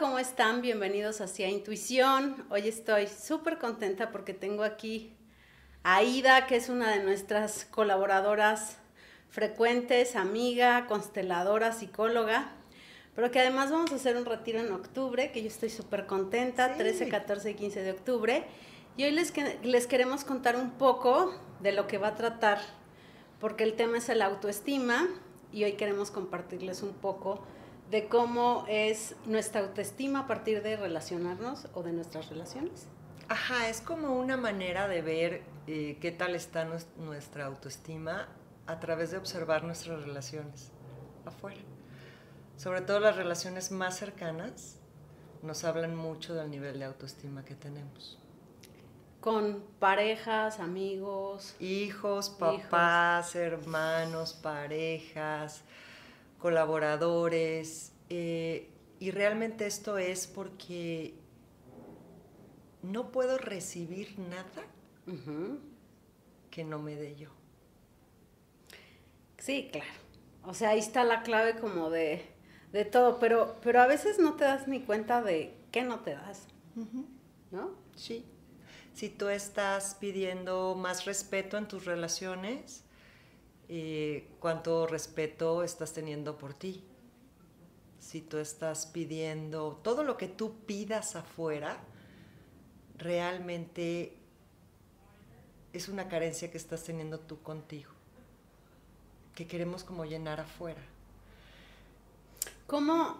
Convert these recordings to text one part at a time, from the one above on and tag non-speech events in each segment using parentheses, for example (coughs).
¿cómo están? Bienvenidos hacia Intuición. Hoy estoy súper contenta porque tengo aquí a Aida, que es una de nuestras colaboradoras frecuentes, amiga, consteladora, psicóloga, pero que además vamos a hacer un retiro en octubre, que yo estoy súper contenta, 13, 14 y 15 de octubre. Y hoy les, les queremos contar un poco de lo que va a tratar, porque el tema es el autoestima y hoy queremos compartirles un poco de cómo es nuestra autoestima a partir de relacionarnos o de nuestras relaciones. Ajá, es como una manera de ver eh, qué tal está nuestra autoestima a través de observar nuestras relaciones afuera. Sobre todo las relaciones más cercanas nos hablan mucho del nivel de autoestima que tenemos. Con parejas, amigos. Hijos, papás, hermanos, parejas, colaboradores. Eh, y realmente esto es porque no puedo recibir nada que no me dé yo. Sí, claro. O sea, ahí está la clave como de, todo, pero, pero a veces no te das ni cuenta de qué no te das. ¿No? Sí. Si tú estás pidiendo más respeto en tus relaciones, eh, cuánto respeto estás teniendo por ti. Si tú estás pidiendo todo lo que tú pidas afuera, realmente es una carencia que estás teniendo tú contigo, que queremos como llenar afuera. ¿Cómo,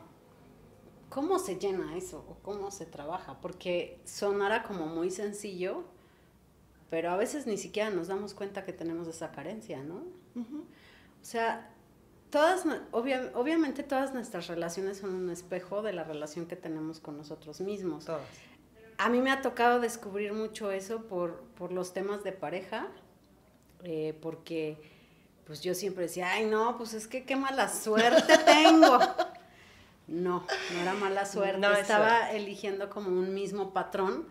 cómo se llena eso o cómo se trabaja? Porque sonara como muy sencillo, pero a veces ni siquiera nos damos cuenta que tenemos esa carencia, ¿no? O sea, todas, obviamente todas nuestras relaciones son un espejo de la relación que tenemos con nosotros mismos. Todas. A mí me ha tocado descubrir mucho eso por, los temas de pareja, eh, porque pues yo siempre decía, ay no, pues es que qué mala suerte (laughs) tengo. No, no era mala suerte, estaba eligiendo como un mismo patrón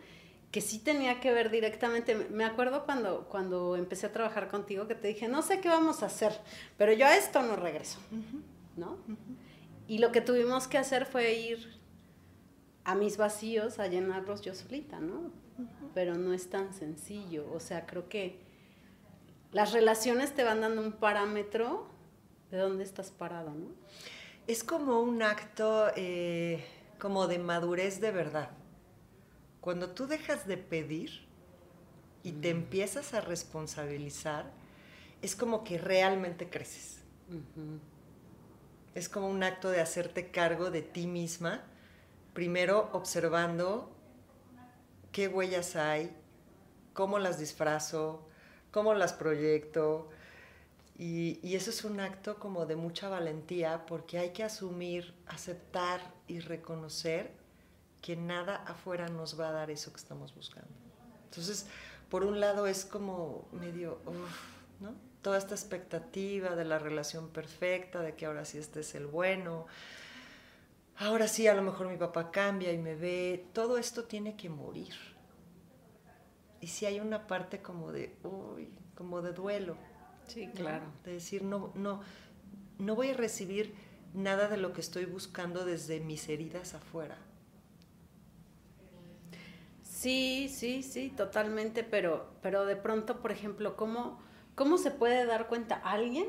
que sí tenía que ver directamente. Me acuerdo cuando, cuando empecé a trabajar contigo que te dije, no sé qué vamos a hacer, pero yo a esto no regreso, ¿no? Y lo que tuvimos que hacer fue ir a mis vacíos a llenarlos yo solita, ¿no? Pero no es tan sencillo, o sea, creo que las relaciones te van dando un parámetro de dónde estás parado, ¿no? Es como un acto eh, como de madurez de verdad cuando tú dejas de pedir y te empiezas a responsabilizar, es como que realmente creces. Es como un acto de hacerte cargo de ti misma, primero observando qué huellas hay, cómo las disfrazo, cómo las proyecto. Y, y, eso es un acto como de mucha valentía porque hay que asumir, aceptar y reconocer que nada afuera nos va a dar eso que estamos buscando. Entonces, por un lado es como medio, ¿no? Toda esta expectativa de la relación perfecta, de que ahora sí este es el bueno, ahora sí a lo mejor mi papá cambia y me ve, todo esto tiene que morir. Y si hay una parte como de, uy, como de duelo. Sí, claro. De decir, no, no, no voy a recibir nada de lo que estoy buscando desde mis heridas afuera Sí, sí, sí, totalmente, pero, pero de pronto, por ejemplo, ¿cómo, ¿cómo se puede dar cuenta alguien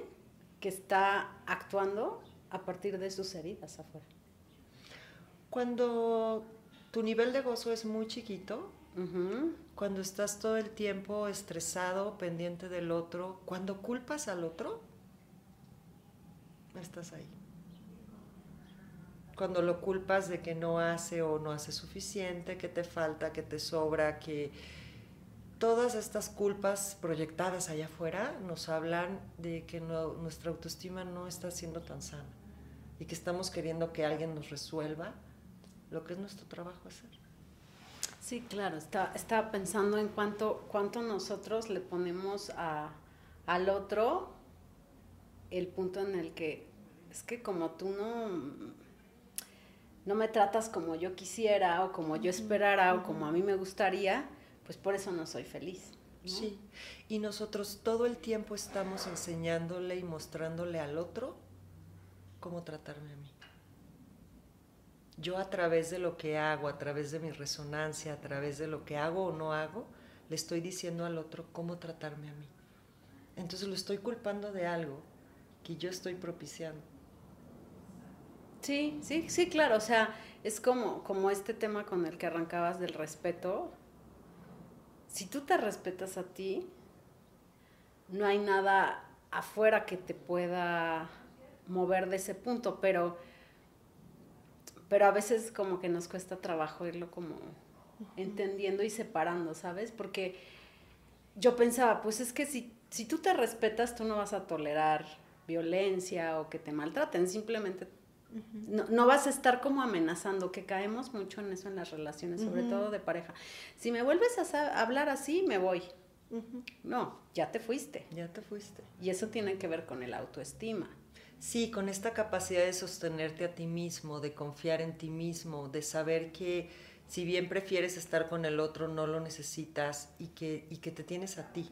que está actuando a partir de sus heridas afuera? Cuando tu nivel de gozo es muy chiquito, cuando estás todo el tiempo estresado, pendiente del otro, cuando culpas al otro, estás ahí cuando lo culpas de que no hace o no hace suficiente, que te falta, que te sobra, que todas estas culpas proyectadas allá afuera nos hablan de que nuestra autoestima no está siendo tan sana y que estamos queriendo que alguien nos resuelva lo que es nuestro trabajo hacer. Sí, claro, estaba pensando en cuánto, cuánto nosotros le ponemos a, al otro el punto en el que es que como tú no no me tratas como yo quisiera o como yo esperara o como a mí me gustaría, pues por eso no soy feliz. Sí, y nosotros todo el tiempo estamos enseñándole y mostrándole al otro cómo tratarme a mí. yo a través de lo que hago, a través de mi resonancia, a través de lo que hago o no hago, le estoy diciendo al otro cómo tratarme a mí. Entonces lo estoy culpando de algo que yo estoy propiciando. Sí, sí, sí, claro. O sea, es como, como este tema con el que arrancabas del respeto. Si tú te respetas a ti, no hay nada afuera que te pueda mover de ese punto, pero, pero a veces como que nos cuesta trabajo irlo como entendiendo y separando, ¿sabes? Porque yo pensaba, pues es que si, si tú te respetas, tú no vas a tolerar violencia o que te maltraten, simplemente no, no, vas a estar como amenazando, que caemos mucho en eso en las relaciones, sobre todo de pareja. Si me vuelves a hablar así, me voy. No, ya te fuiste. Ya te fuiste. Y eso tiene que ver con el autoestima. Sí, con esta capacidad de sostenerte a ti mismo, de confiar en ti mismo, de saber que si bien prefieres estar con el otro, no lo necesitas y que, y que te tienes a ti.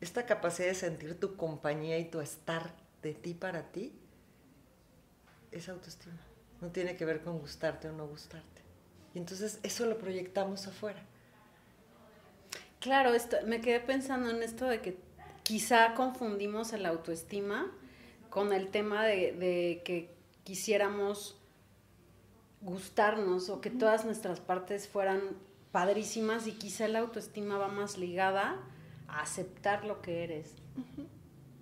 Esta capacidad de sentir tu compañía y tu estar de ti para ti es autoestima. No tiene que ver con gustarte o no gustarte. Y entonces eso lo proyectamos afuera. Claro, esto, me quedé pensando en esto de que quizá confundimos el autoestima con el tema de, de que quisiéramos gustarnos o que todas nuestras partes fueran padrísimas y quizá la autoestima va más ligada a aceptar lo que eres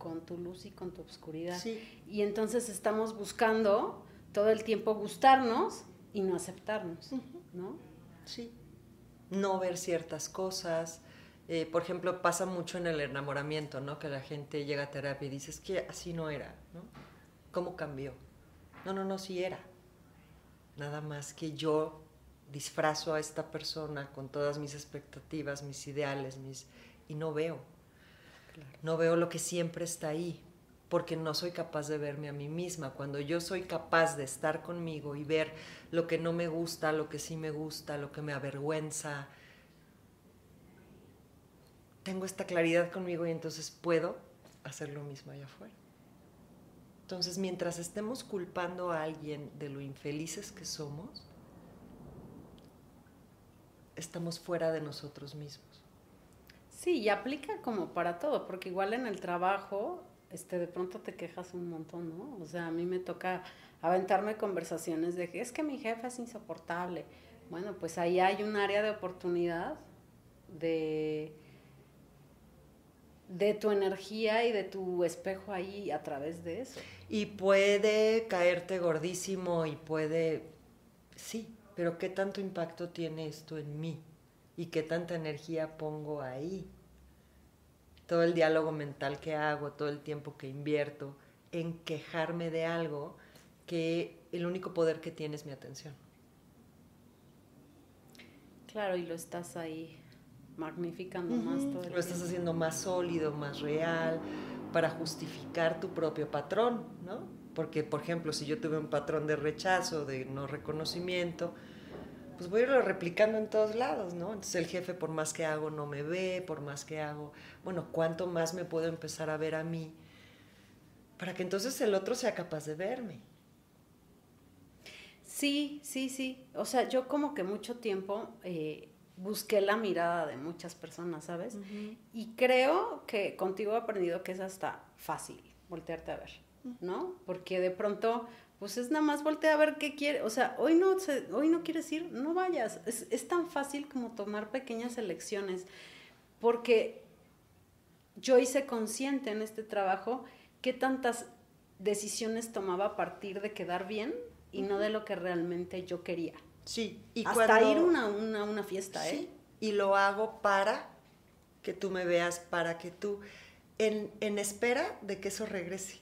con tu luz y con tu oscuridad. Y entonces estamos buscando todo el tiempo gustarnos y no aceptarnos, ¿no? Sí. No ver ciertas cosas. Eh, por ejemplo, pasa mucho en el enamoramiento, ¿no? Que la gente llega a terapia y dice, es que así no era, ¿no? ¿Cómo cambió? No, no, no, sí era. Nada más que yo disfrazo a esta persona con todas mis expectativas, mis ideales, mis y no veo. No veo lo que siempre está ahí, porque no soy capaz de verme a mí misma. Cuando yo soy capaz de estar conmigo y ver lo que no me gusta, lo que sí me gusta, lo que me avergüenza, tengo esta claridad conmigo y entonces puedo hacer lo mismo allá afuera. Entonces, mientras estemos culpando a alguien de lo infelices que somos, estamos fuera de nosotros mismos. Sí, y aplica como para todo, porque igual en el trabajo, este, de pronto te quejas un montón, ¿no? O sea, a mí me toca aventarme conversaciones de que es que mi jefe es insoportable. Bueno, pues ahí hay un área de oportunidad de, de tu energía y de tu espejo ahí a través de eso. Y puede caerte gordísimo y puede, sí, pero ¿qué tanto impacto tiene esto en mí? Y qué tanta energía pongo ahí. Todo el diálogo mental que hago, todo el tiempo que invierto en quejarme de algo que el único poder que tiene es mi atención. Claro, y lo estás ahí magnificando más todo Lo estás haciendo más sólido, más real, para justificar tu propio patrón, ¿no? Porque, por ejemplo, si yo tuve un patrón de rechazo, de no reconocimiento, pues voy a irlo replicando en todos lados, ¿no? Entonces el jefe por más que hago no me ve, por más que hago, bueno, ¿cuánto más me puedo empezar a ver a mí? Para que entonces el otro sea capaz de verme. Sí, sí, sí. O sea, yo como que mucho tiempo eh, busqué la mirada de muchas personas, ¿sabes? Y creo que contigo he aprendido que es hasta fácil voltearte a ver, ¿no? Porque de pronto pues es nada más voltear a ver qué quiere. O sea, hoy no, hoy no quieres ir, no vayas. Es, es tan fácil como tomar pequeñas elecciones, porque yo hice consciente en este trabajo qué tantas decisiones tomaba a partir de quedar bien y no de lo que realmente yo quería. Sí, y hasta ir a una, una, fiesta, ¿eh? Sí, y lo hago para que tú me veas, para que tú, en, en espera de que eso regrese,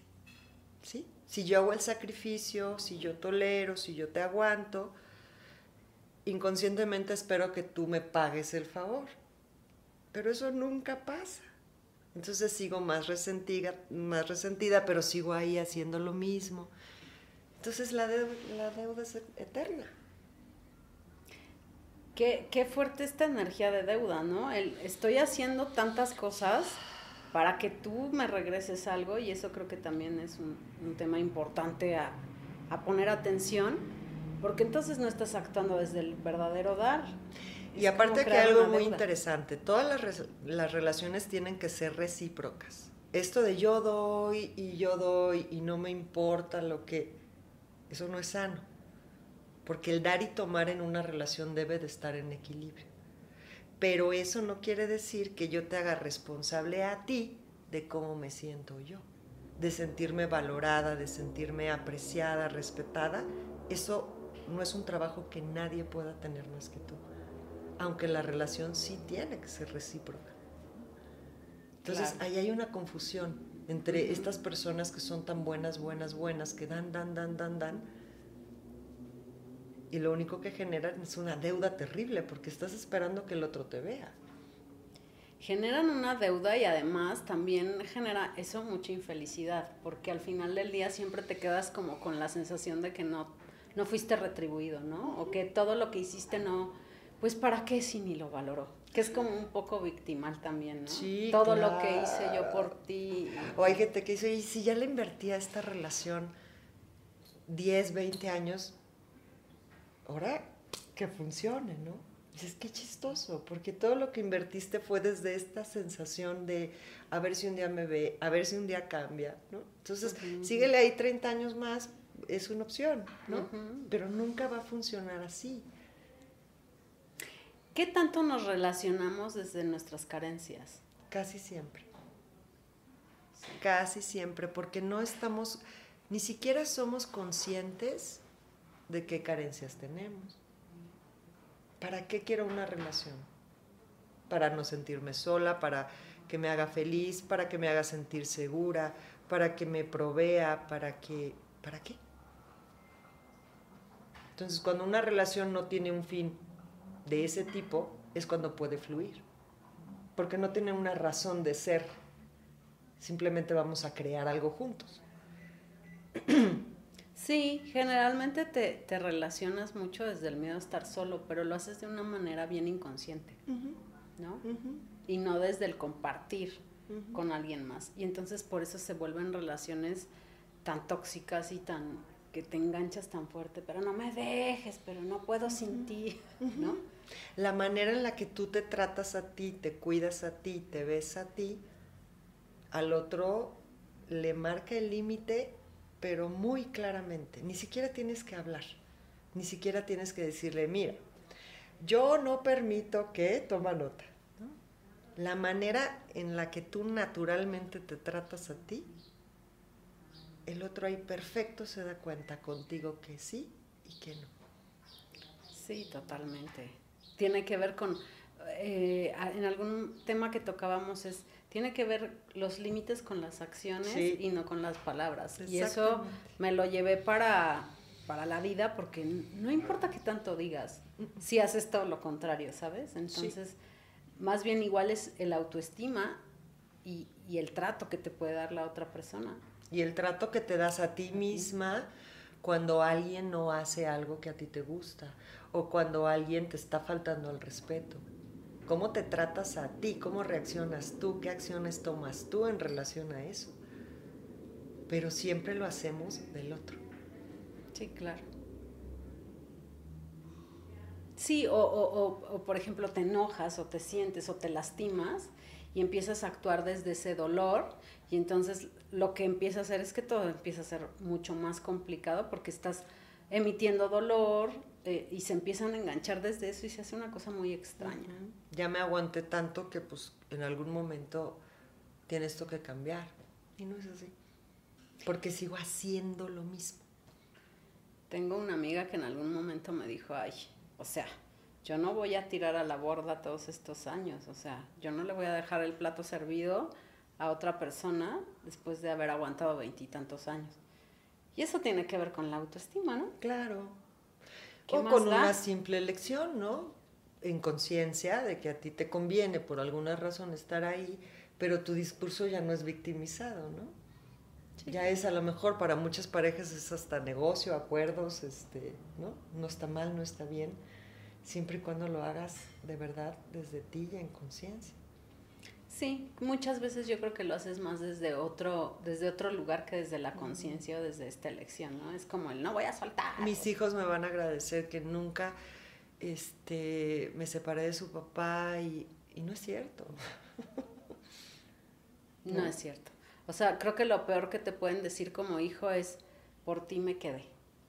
¿sí? Si yo hago el sacrificio, si yo tolero, si yo te aguanto, inconscientemente espero que tú me pagues el favor. Pero eso nunca pasa. Entonces sigo más resentida, más resentida pero sigo ahí haciendo lo mismo. Entonces la deuda, la deuda es eterna. Qué, qué, fuerte esta energía de deuda, ¿no? Estoy haciendo tantas cosas para que tú me regreses algo y eso creo que también es un, tema importante a, poner atención porque entonces no estás actuando desde el verdadero dar. Y aparte que algo muy interesante, todas las, las relaciones tienen que ser recíprocas. Esto de yo doy y yo doy y no me importa lo que... Eso no es sano. Porque el dar y tomar en una relación debe de estar en equilibrio. Pero eso no quiere decir que yo te haga responsable a ti de cómo me siento yo, de sentirme valorada, de sentirme apreciada, respetada. Eso no es un trabajo que nadie pueda tener más que tú, aunque la relación sí tiene que ser recíproca. Entonces ahí hay una confusión entre estas personas que son tan buenas, buenas, buenas, que dan, dan, dan, dan, dan, y lo único que generan es una deuda terrible porque estás esperando que el otro te vea. Generan una deuda y además también genera eso mucha infelicidad, porque al final del día siempre te quedas como con la sensación de que no, no fuiste retribuido, ¿no? O que todo lo que hiciste no, pues para qué si ni lo valoró. Que es como un poco victimal también, ¿no? Sí, todo lo que hice yo por ti. O hay gente que dice, y si ya le invertí a esta relación 10, 20 años, ahora que funcione, ¿no? Dices, qué chistoso, porque todo lo que invertiste fue desde esta sensación de a ver si un día me ve, a ver si un día cambia, ¿no? Entonces, síguele ahí 30 años más, es una opción, ¿no? Pero nunca va a funcionar así. ¿Qué tanto nos relacionamos desde nuestras carencias? Casi siempre. Casi siempre, porque no estamos, ni siquiera somos conscientes de qué carencias tenemos. ¿Para qué quiero una relación? Para no sentirme sola, para que me haga feliz, para que me haga sentir segura, para que me provea, para que... ¿Para qué? Entonces, cuando una relación no tiene un fin de ese tipo, es cuando puede fluir. Porque no tiene una razón de ser. Simplemente vamos a crear algo juntos. (clears throat) Sí, generalmente te, te, relacionas mucho desde el miedo a estar solo, pero lo haces de una manera bien inconsciente, ¿no? Y no desde el compartir con alguien más. Y entonces por eso se vuelven relaciones tan tóxicas y tan que te enganchas tan fuerte, pero no me dejes, pero no puedo sin ti, ¿no? La manera en la que tú te tratas a ti, te cuidas a ti, te ves a ti, al otro le marca el límite pero muy claramente. Ni siquiera tienes que hablar, ni siquiera tienes que decirle, mira, yo no permito que, toma nota. La manera en la que tú naturalmente te tratas a ti, el otro ahí perfecto se da cuenta contigo que sí y que no. Sí, totalmente. Tiene que ver con, eh, en algún tema que tocábamos es, tiene que ver los límites con las acciones y no con las palabras. Y eso me lo llevé para, para la vida porque no importa qué tanto digas, si haces todo lo contrario, ¿sabes? Entonces, más bien igual es el autoestima y, y, el trato que te puede dar la otra persona. Y el trato que te das a ti misma cuando alguien no hace algo que a ti te gusta o cuando alguien te está faltando al respeto cómo te tratas a ti, cómo reaccionas tú, qué acciones tomas tú en relación a eso. Pero siempre lo hacemos del otro. Sí, claro. Sí, o, o, por ejemplo te enojas o te sientes o te lastimas y empiezas a actuar desde ese dolor y entonces lo que empieza a hacer es que todo empieza a ser mucho más complicado porque estás emitiendo dolor, eh, y se empiezan a enganchar desde eso y se hace una cosa muy extraña. Ya me aguanté tanto que pues en algún momento tiene esto que cambiar. Y no es así. Porque sigo haciendo lo mismo. Tengo una amiga que en algún momento me dijo, ay, o sea, yo no voy a tirar a la borda todos estos años, o sea, yo no le voy a dejar el plato servido a otra persona después de haber aguantado veintitantos años. Y eso tiene que ver con la autoestima, ¿no? Claro, o con una simple elección, ¿no? En conciencia de que a ti te conviene por alguna razón estar ahí, pero tu discurso ya no es victimizado, ¿no? Ya es a lo mejor para muchas parejas es hasta negocio, acuerdos, este, ¿no? No está mal, no está bien, siempre y cuando lo hagas de verdad desde ti y en conciencia. Sí, muchas veces yo creo que lo haces más desde otro, desde otro lugar que desde la conciencia o desde esta elección, ¿no? Es como el no voy a soltar. Mis hijos me van a agradecer que nunca este, me separé de su papá y, y no es cierto. (laughs) no es cierto. O sea, creo que lo peor que te pueden decir como hijo es, por ti me quedé.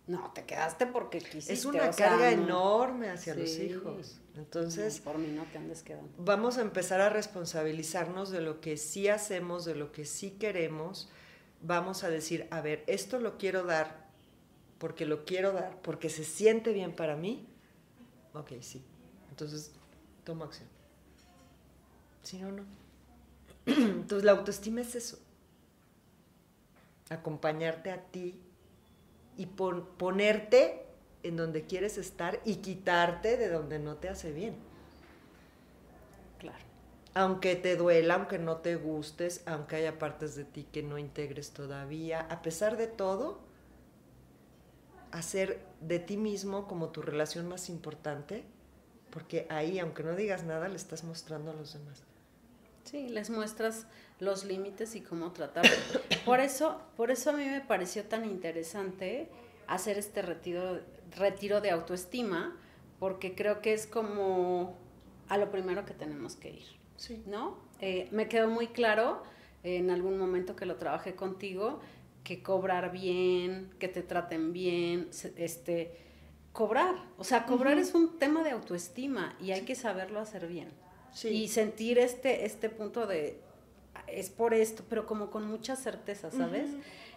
No, te quedaste porque quisiste. Es una carga enorme hacia los hijos. Entonces, por mí no te andes quedando. Vamos a empezar a responsabilizarnos de lo que sí hacemos, de lo que sí queremos. Vamos a decir, a ver, esto lo quiero dar porque lo quiero dar, porque se siente bien para mí. Ok, sí. Entonces, tomo acción. Si no, no. (clears throat) Entonces, la autoestima es eso. Acompañarte a ti y ponerte en donde quieres estar y quitarte de donde no te hace bien. Claro. Aunque te duela, aunque no te gustes, aunque haya partes de ti que no integres todavía, a pesar de todo, hacer de ti mismo como tu relación más importante, porque ahí, aunque no digas nada, le estás mostrando a los demás. Sí, les muestras los límites y cómo tratar. Por eso, por eso a mí me pareció tan interesante hacer este retiro, retiro de autoestima, porque creo que es como a lo primero que tenemos que ir. Sí. ¿No? Eh, me quedó muy claro en algún momento que lo trabajé contigo, que cobrar bien, que te traten bien, este, cobrar. O sea, cobrar es un tema de autoestima y hay que saberlo hacer bien. Y sentir este, este punto de, es por esto, pero como con mucha certeza, ¿sabes?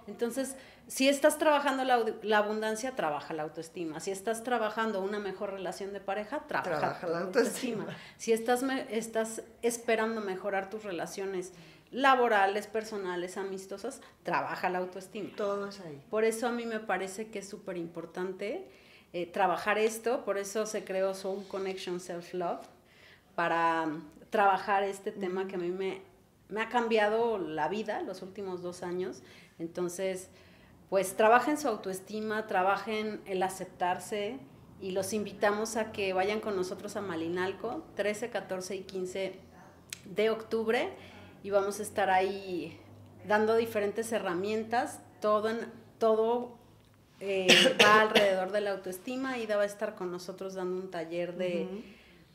Entonces, si estás trabajando la, abundancia, trabaja la autoestima. Si estás trabajando una mejor relación de pareja, trabaja, la autoestima. Si estás, estás esperando mejorar tus relaciones laborales, personales, amistosas, trabaja la autoestima. Todo es ahí. Por eso a mí me parece que es súper importante eh, trabajar esto, por eso se creó Soul Connection Self Love, para trabajar este tema que a mí me, ha cambiado la vida los últimos dos años. Entonces, pues trabajen su autoestima, trabajen el aceptarse y los invitamos a que vayan con nosotros a Malinalco 13, 14 y 15 de octubre y vamos a estar ahí dando diferentes herramientas, todo, en, todo eh, (coughs) va alrededor de la autoestima. Ida va a estar con nosotros dando un taller de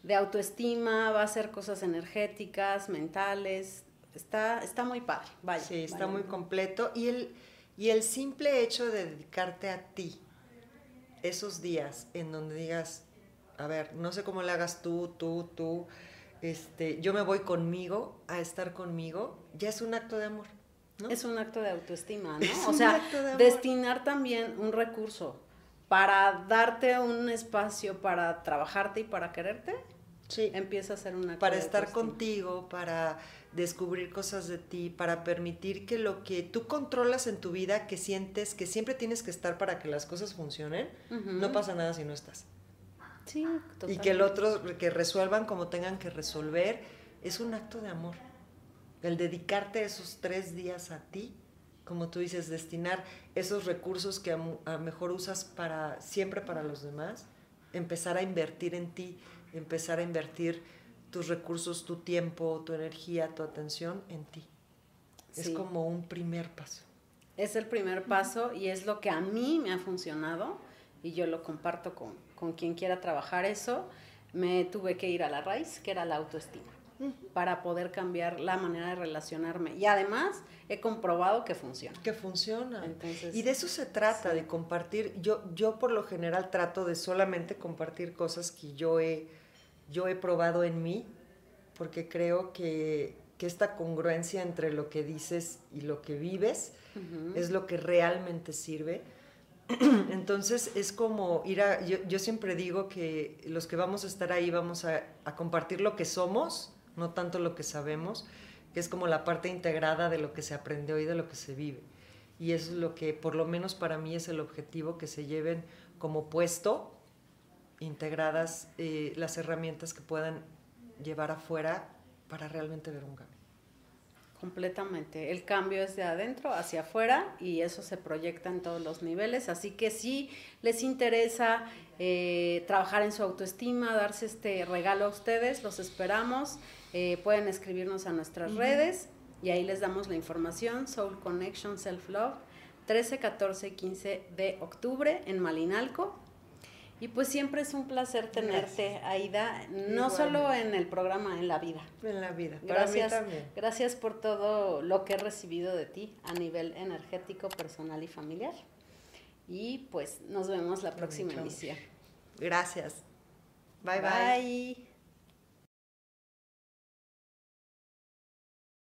de autoestima, va a hacer cosas energéticas, mentales. Está, está muy padre, vaya. Sí, está muy completo. Y el, y el simple hecho de dedicarte a ti, esos días en donde digas, a ver, no sé cómo le hagas tú, tú, tú, este, yo me voy conmigo a estar conmigo, ya es un acto de amor. ¿no? Es un acto de autoestima, ¿no? (laughs) o sea, destinar también un recurso para darte un espacio para trabajarte y para quererte, Sí. Empieza a ser una... Para estar contigo, para descubrir cosas de ti, para permitir que lo que tú controlas en tu vida, que sientes que siempre tienes que estar para que las cosas funcionen, no pasa nada si no estás. Sí, totalmente. Y que el otro, que resuelvan como tengan que resolver, es un acto de amor. El dedicarte esos tres días a ti, como tú dices, destinar esos recursos que a, a mejor usas para siempre para los demás, empezar a invertir en ti empezar a invertir tus recursos, tu tiempo, tu energía, tu atención en ti. Es como un primer paso. Es el primer paso y es lo que a mí me ha funcionado y yo lo comparto con, con quien quiera trabajar eso. Me tuve que ir a la raíz, que era la autoestima, para poder cambiar la manera de relacionarme. Y además he comprobado que funciona. Que funciona. y de eso se trata, de compartir. Yo, yo por lo general trato de solamente compartir cosas que yo he yo he probado en mí, porque creo que, esta congruencia entre lo que dices y lo que vives es lo que realmente sirve. (clears throat) Entonces es como ir a, yo, siempre digo que los que vamos a estar ahí vamos a, a, compartir lo que somos, no tanto lo que sabemos, que es como la parte integrada de lo que se aprendió y de lo que se vive. Y eso es lo que por lo menos para mí es el objetivo, que se lleven como puesto integradas eh, las herramientas que puedan llevar afuera para realmente ver un cambio. completamente. El cambio es de adentro hacia afuera y eso se proyecta en todos los niveles. Así que si les interesa eh, trabajar en su autoestima, darse este regalo a ustedes, los esperamos. Eh, pueden escribirnos a nuestras redes y ahí les damos la información. Soul Connection Self Love, 13, 14 y 15 de octubre en Malinalco. Y pues siempre es un placer tenerte, Aida, no solo en el programa, en la vida. En la vida. gracias, gracias por todo lo que he recibido de ti a nivel energético, personal y familiar. Y pues nos vemos la próxima emisión. Gracias. bye. bye.